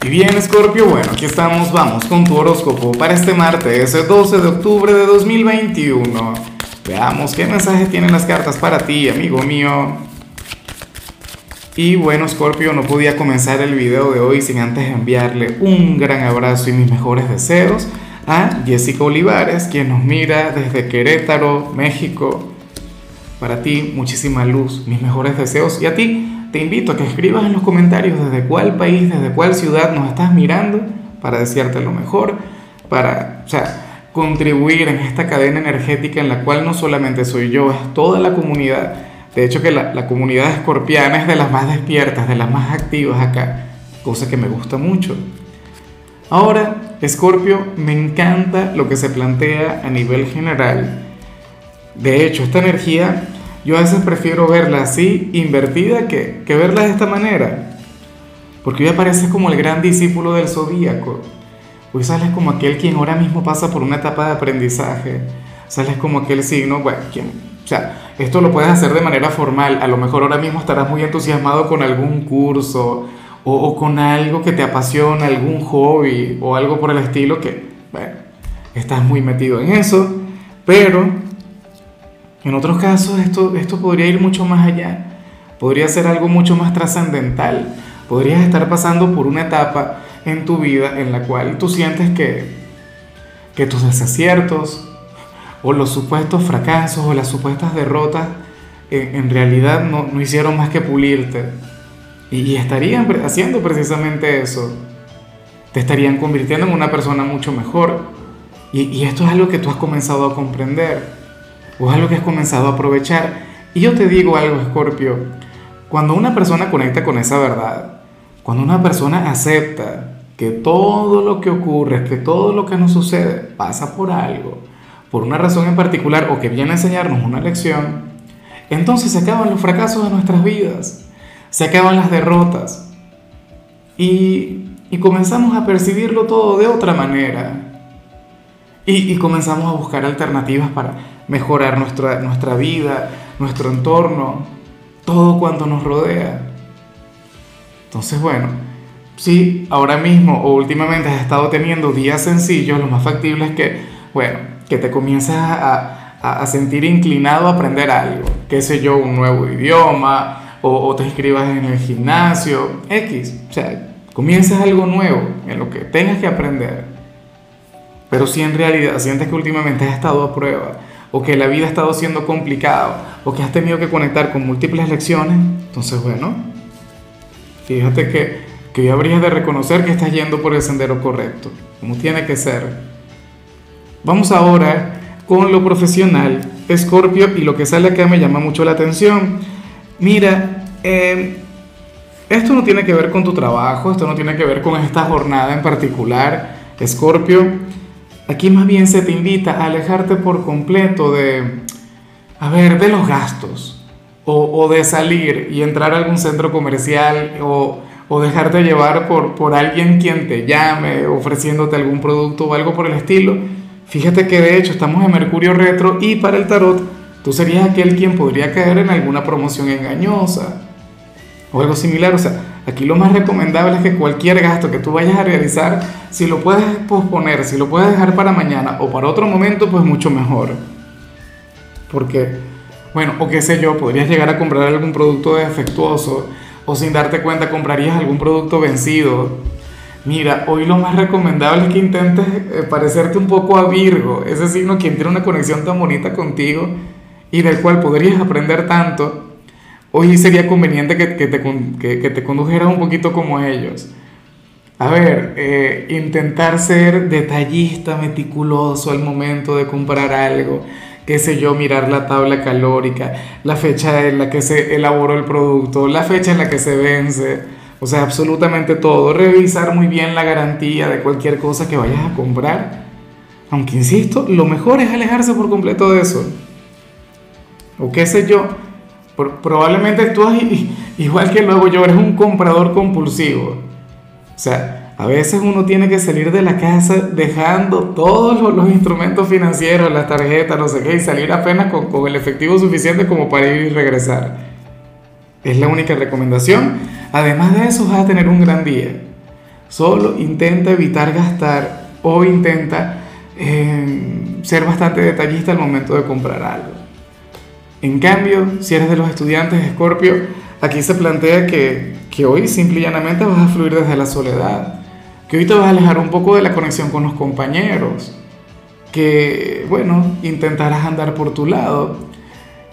Y bien, Scorpio, bueno, aquí estamos, vamos con tu horóscopo para este martes, 12 de octubre de 2021. Veamos qué mensajes tienen las cartas para ti, amigo mío. Y bueno, Scorpio, no podía comenzar el video de hoy sin antes enviarle un gran abrazo y mis mejores deseos a Jessica Olivares, quien nos mira desde Querétaro, México. Para ti, muchísima luz, mis mejores deseos. Y a ti, te invito a que escribas en los comentarios desde cuál país, desde cuál ciudad nos estás mirando para desearte lo mejor, para, o sea, contribuir en esta cadena energética en la cual no solamente soy yo, es toda la comunidad. De hecho que la, la comunidad escorpiana es de las más despiertas, de las más activas acá, cosa que me gusta mucho. Ahora, Escorpio, me encanta lo que se plantea a nivel general. De hecho, esta energía yo a veces prefiero verla así, invertida, que, que verla de esta manera. Porque hoy apareces como el gran discípulo del zodíaco. Hoy sales como aquel quien ahora mismo pasa por una etapa de aprendizaje. Sales como aquel signo, bueno, quien, o sea, esto lo puedes hacer de manera formal. A lo mejor ahora mismo estarás muy entusiasmado con algún curso o, o con algo que te apasiona, algún hobby o algo por el estilo que, bueno, estás muy metido en eso. Pero en otros casos esto, esto podría ir mucho más allá, podría ser algo mucho más trascendental, podrías estar pasando por una etapa en tu vida en la cual tú sientes que, que tus desaciertos o los supuestos fracasos o las supuestas derrotas en, en realidad no, no, hicieron más que pulirte. Y, estarían haciendo precisamente eso, te estarían convirtiendo en una persona mucho mejor. Y, y esto es algo que tú has comenzado a comprender o algo que has comenzado a aprovechar. Y yo te digo algo, Escorpio, cuando una persona conecta con esa verdad, cuando una persona acepta que todo lo que ocurre, que todo lo que nos sucede pasa por algo, por una razón en particular o que viene a enseñarnos una lección, entonces se acaban los fracasos de nuestras vidas, se acaban las derrotas y, y comenzamos a percibirlo todo de otra manera. Y, y comenzamos a buscar alternativas para mejorar nuestra, nuestra vida, nuestro entorno, todo cuanto nos rodea. Entonces, bueno, si ahora mismo o últimamente has estado teniendo días sencillos, lo más factible es que, bueno, que te comiences a, a, a sentir inclinado a aprender algo, qué sé yo, un nuevo idioma, o, o te inscribas en el gimnasio, X, o sea, comiences algo nuevo en lo que tengas que aprender. Pero si en realidad sientes que últimamente has estado a prueba, o que la vida ha estado siendo complicada, o que has tenido que conectar con múltiples lecciones, entonces bueno, fíjate que, que hoy habrías de reconocer que estás yendo por el sendero correcto, como tiene que ser. Vamos ahora con lo profesional, Escorpio, y lo que sale acá me llama mucho la atención. Mira, eh, esto no tiene que ver con tu trabajo, esto no tiene que ver con esta jornada en particular, Escorpio Aquí más bien se te invita a alejarte por completo de, a ver, de los gastos, o, de salir y entrar a algún centro comercial, o, o dejarte llevar por, por alguien quien te llame, ofreciéndote algún producto o algo por el estilo. Fíjate que de hecho estamos en Mercurio retro y para el tarot tú serías aquel quien podría caer en alguna promoción engañosa o algo similar. O sea, Aquí lo más recomendable es que cualquier gasto que tú vayas a realizar, si lo puedes posponer, si lo puedes dejar para mañana o para otro momento, pues mucho mejor. Porque, bueno, o qué sé yo, podrías llegar a comprar algún producto defectuoso o sin darte cuenta comprarías algún producto vencido. Mira, hoy lo más recomendable es que intentes eh, parecerte un poco a Virgo, ese signo quien tiene una conexión tan bonita contigo y del cual podrías aprender tanto hoy sería conveniente que, que, te, que, que, te, condujeras un poquito como ellos. A ver, eh, intentar ser detallista, meticuloso al momento de comprar algo, qué sé yo, mirar la tabla calórica, la fecha en la que se elaboró el producto, la fecha en la que se vence, o sea, absolutamente todo. Revisar muy bien la garantía de cualquier cosa que vayas a comprar. Aunque insisto, lo mejor es alejarse por completo de eso. O qué sé yo, probablemente tú igual que luego yo, eres un comprador compulsivo. O sea, a veces uno tiene que salir de la casa dejando todos los, instrumentos financieros, las tarjetas, no sé qué, y salir apenas con, con el efectivo suficiente como para ir y regresar. Es la única recomendación. Además de eso, vas a tener un gran día. Solo intenta evitar gastar o intenta eh, ser bastante detallista al momento de comprar algo. En cambio, si eres de los estudiantes de Escorpio, aquí se plantea que, que hoy simple y llanamente vas a fluir desde la soledad, que hoy te vas a alejar un poco de la conexión con los compañeros, que, bueno, intentarás andar por tu lado.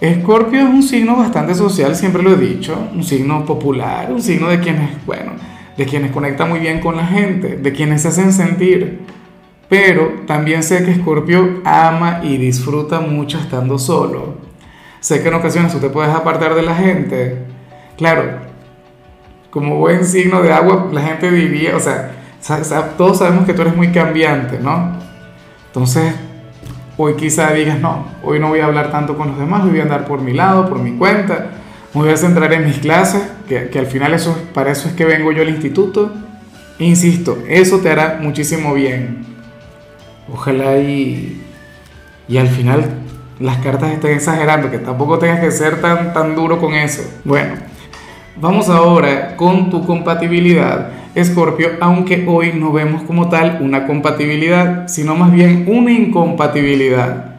Escorpio es un signo bastante social, siempre lo he dicho, un signo popular, un signo de quienes, bueno, de quienes conecta muy bien con la gente, de quienes se hacen sentir. Pero también sé que Escorpio ama y disfruta mucho estando solo. Sé que en ocasiones tú te puedes apartar de la gente. Claro, como buen signo de agua, la gente diría, o sea, todos sabemos que tú eres muy cambiante, ¿no? Entonces, hoy quizá digas, no, hoy no voy a hablar tanto con los demás, voy a andar por mi lado, por mi cuenta, me voy a centrar en mis clases, que, que al final eso, para eso es que vengo yo al instituto. Insisto, eso te hará muchísimo bien. Ojalá y, y al final las cartas estén exagerando, que tampoco tengas que ser tan, tan duro con eso. Bueno, vamos ahora con tu compatibilidad, Escorpio, aunque hoy no vemos como tal una compatibilidad, sino más bien una incompatibilidad.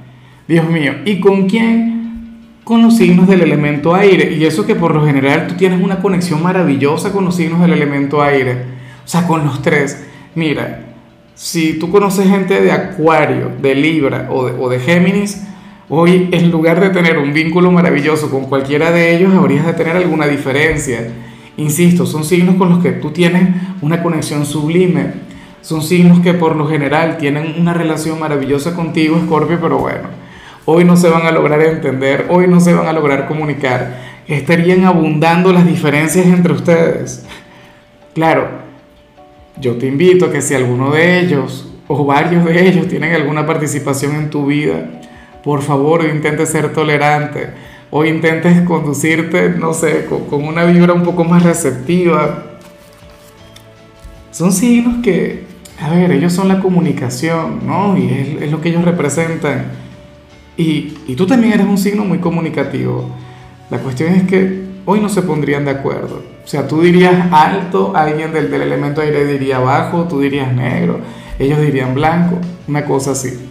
Dios mío, ¿y con quién? Con los signos del elemento aire. Y eso que por lo general tú tienes una conexión maravillosa con los signos del elemento aire. O sea, con los tres. Mira, si tú conoces gente de Acuario, de Libra o de, o de Géminis, Hoy, en lugar de tener un vínculo maravilloso con cualquiera de ellos, habrías de tener alguna diferencia. Insisto, son signos con los que tú tienes una conexión sublime. Son signos que por lo general tienen una relación maravillosa contigo, Scorpio, pero bueno, hoy no se van a lograr entender, hoy no se van a lograr comunicar. Estarían abundando las diferencias entre ustedes. Claro, yo te invito a que si alguno de ellos o varios de ellos tienen alguna participación en tu vida, por favor, intentes ser tolerante o intentes conducirte, no sé, con, una vibra un poco más receptiva. Son signos que, a ver, ellos son la comunicación, ¿no? Y es, lo que ellos representan. Y, y, tú también eres un signo muy comunicativo. La cuestión es que hoy no se pondrían de acuerdo. O sea, tú dirías alto, alguien del, del elemento aire diría bajo, tú dirías negro, ellos dirían blanco, una cosa así.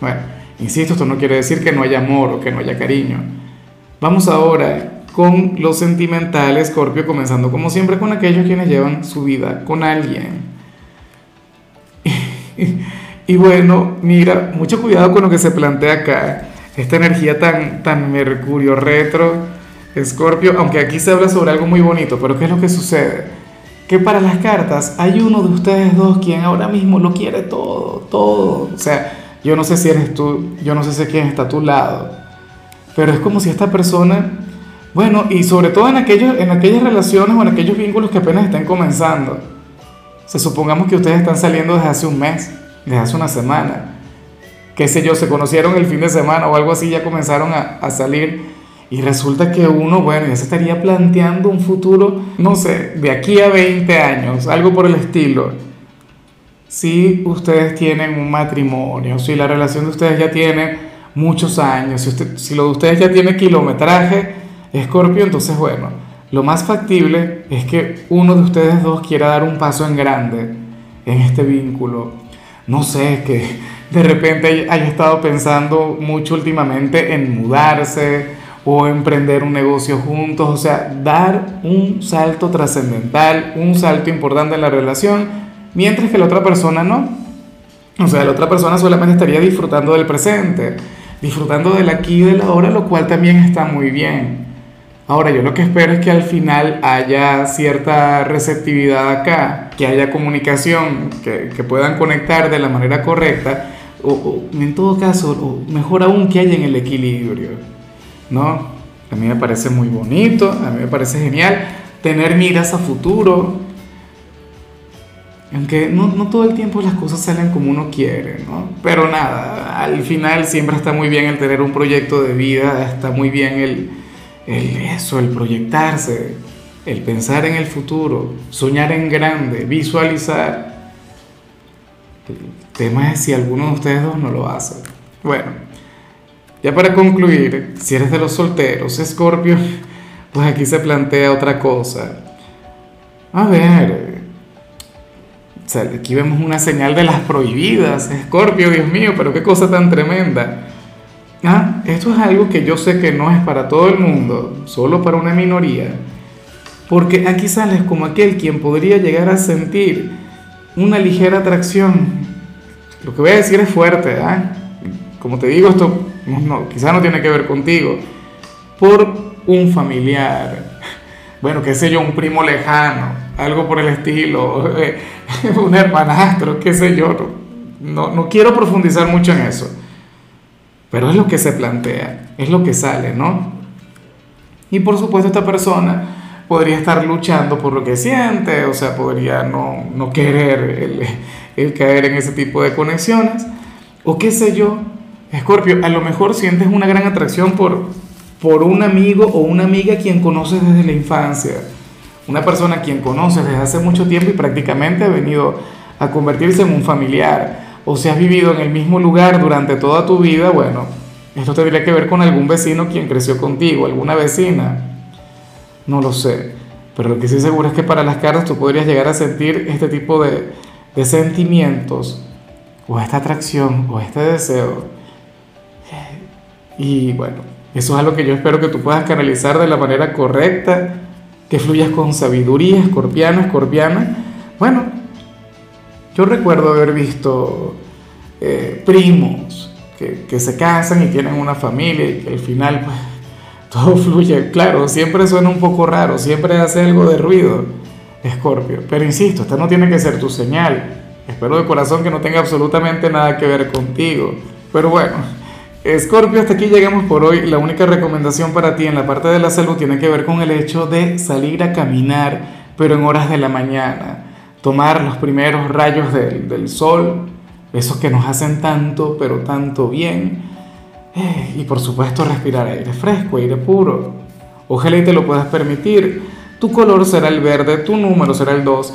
Bueno, Insisto, esto no quiere decir que no haya amor o que no haya cariño. Vamos ahora con los sentimentales, Scorpio, comenzando como siempre con aquellos quienes llevan su vida con alguien. y bueno, mira, mucho cuidado con lo que se plantea acá. Esta energía tan, tan Mercurio retro, Scorpio, aunque aquí se habla sobre algo muy bonito, pero ¿qué es lo que sucede? Que para las cartas hay uno de ustedes dos quien ahora mismo lo quiere todo, todo. O sea, yo no sé si eres tú, yo no sé si quién está a tu lado, pero es como si esta persona, bueno, y sobre todo en, aquellos, en aquellas relaciones o en aquellos vínculos que apenas están comenzando. Se supongamos que ustedes están saliendo desde hace un mes, desde hace una semana, qué sé yo, se conocieron el fin de semana o algo así, ya comenzaron a, a salir. Y resulta que uno, bueno, ya se estaría planteando un futuro, no sé, de aquí a 20 años, algo por el estilo si ustedes tienen un matrimonio, si la relación de ustedes ya tiene muchos años, si, si lo de ustedes ya tiene kilometraje, Escorpio, entonces bueno, lo más factible es que uno de ustedes dos quiera dar un paso en grande en este vínculo. No sé, que de repente haya estado pensando mucho últimamente en mudarse o emprender un negocio juntos, o sea, dar un salto trascendental, un salto importante en la relación mientras que la otra persona no. O sea, la otra persona solamente estaría disfrutando del presente, disfrutando del aquí y del ahora, lo cual también está muy bien. Ahora, yo lo que espero es que al final haya cierta receptividad acá, que haya comunicación, que, que puedan conectar de la manera correcta, o, en todo caso, o mejor aún, que haya en el equilibrio, ¿no? A mí me parece muy bonito, a mí me parece genial tener miras a futuro, aunque no, todo el tiempo las cosas salen como uno quiere, ¿no? Pero nada, al final siempre está muy bien el tener un proyecto de vida, está muy bien el, el eso, el proyectarse, el pensar en el futuro, soñar en grande, visualizar. El tema es si alguno de ustedes dos no lo hace. Bueno, ya para concluir, si eres de los solteros, Scorpio, pues aquí se plantea otra cosa. A ver, aquí vemos una señal de las prohibidas. Escorpio, Dios mío, pero qué cosa tan tremenda. Ah, esto es algo que yo sé que no es para todo el mundo, solo para una minoría. Porque aquí sales como aquel quien podría llegar a sentir una ligera atracción. Lo que voy a decir es fuerte, ¿ah? Como te digo, esto no, quizá no tiene que ver contigo. Por un familiar, bueno, qué sé yo, un primo lejano, algo por el estilo, un hermanastro, qué sé yo. No, no quiero profundizar mucho en eso, pero es lo que se plantea, es lo que sale, ¿no? Y por supuesto esta persona podría estar luchando por lo que siente, o sea, podría no, no querer el, caer en ese tipo de conexiones, o qué sé yo, Escorpio, a lo mejor sientes una gran atracción por, por un amigo o una amiga quien conoces desde la infancia, una persona quien conoces desde hace mucho tiempo y prácticamente ha venido a convertirse en un familiar, o si has vivido en el mismo lugar durante toda tu vida, bueno, esto tendría que ver con algún vecino quien creció contigo, alguna vecina, no lo sé, pero lo que sí seguro es que para las cartas tú podrías llegar a sentir este tipo de, de sentimientos, o esta atracción, o este deseo. Y bueno, eso es algo que yo espero que tú puedas canalizar de la manera correcta, que fluyas con sabiduría, escorpiano, escorpiana. Bueno, yo recuerdo haber visto eh, primos que, que, se casan y tienen una familia y que al final pues, todo fluye. Claro, siempre suena un poco raro, siempre hace algo de ruido, Escorpio. Pero insisto, esta no tiene que ser tu señal. Espero de corazón que no tenga absolutamente nada que ver contigo. Pero bueno. Escorpio, hasta aquí llegamos por hoy. La única recomendación para ti en la parte de la salud tiene que ver con el hecho de salir a caminar, pero en horas de la mañana. Tomar los primeros rayos del, del sol, esos que nos hacen tanto, pero tanto bien. Eh, y por supuesto respirar aire fresco, aire puro. Ojalá y te lo puedas permitir. Tu color será el verde, tu número será el 2.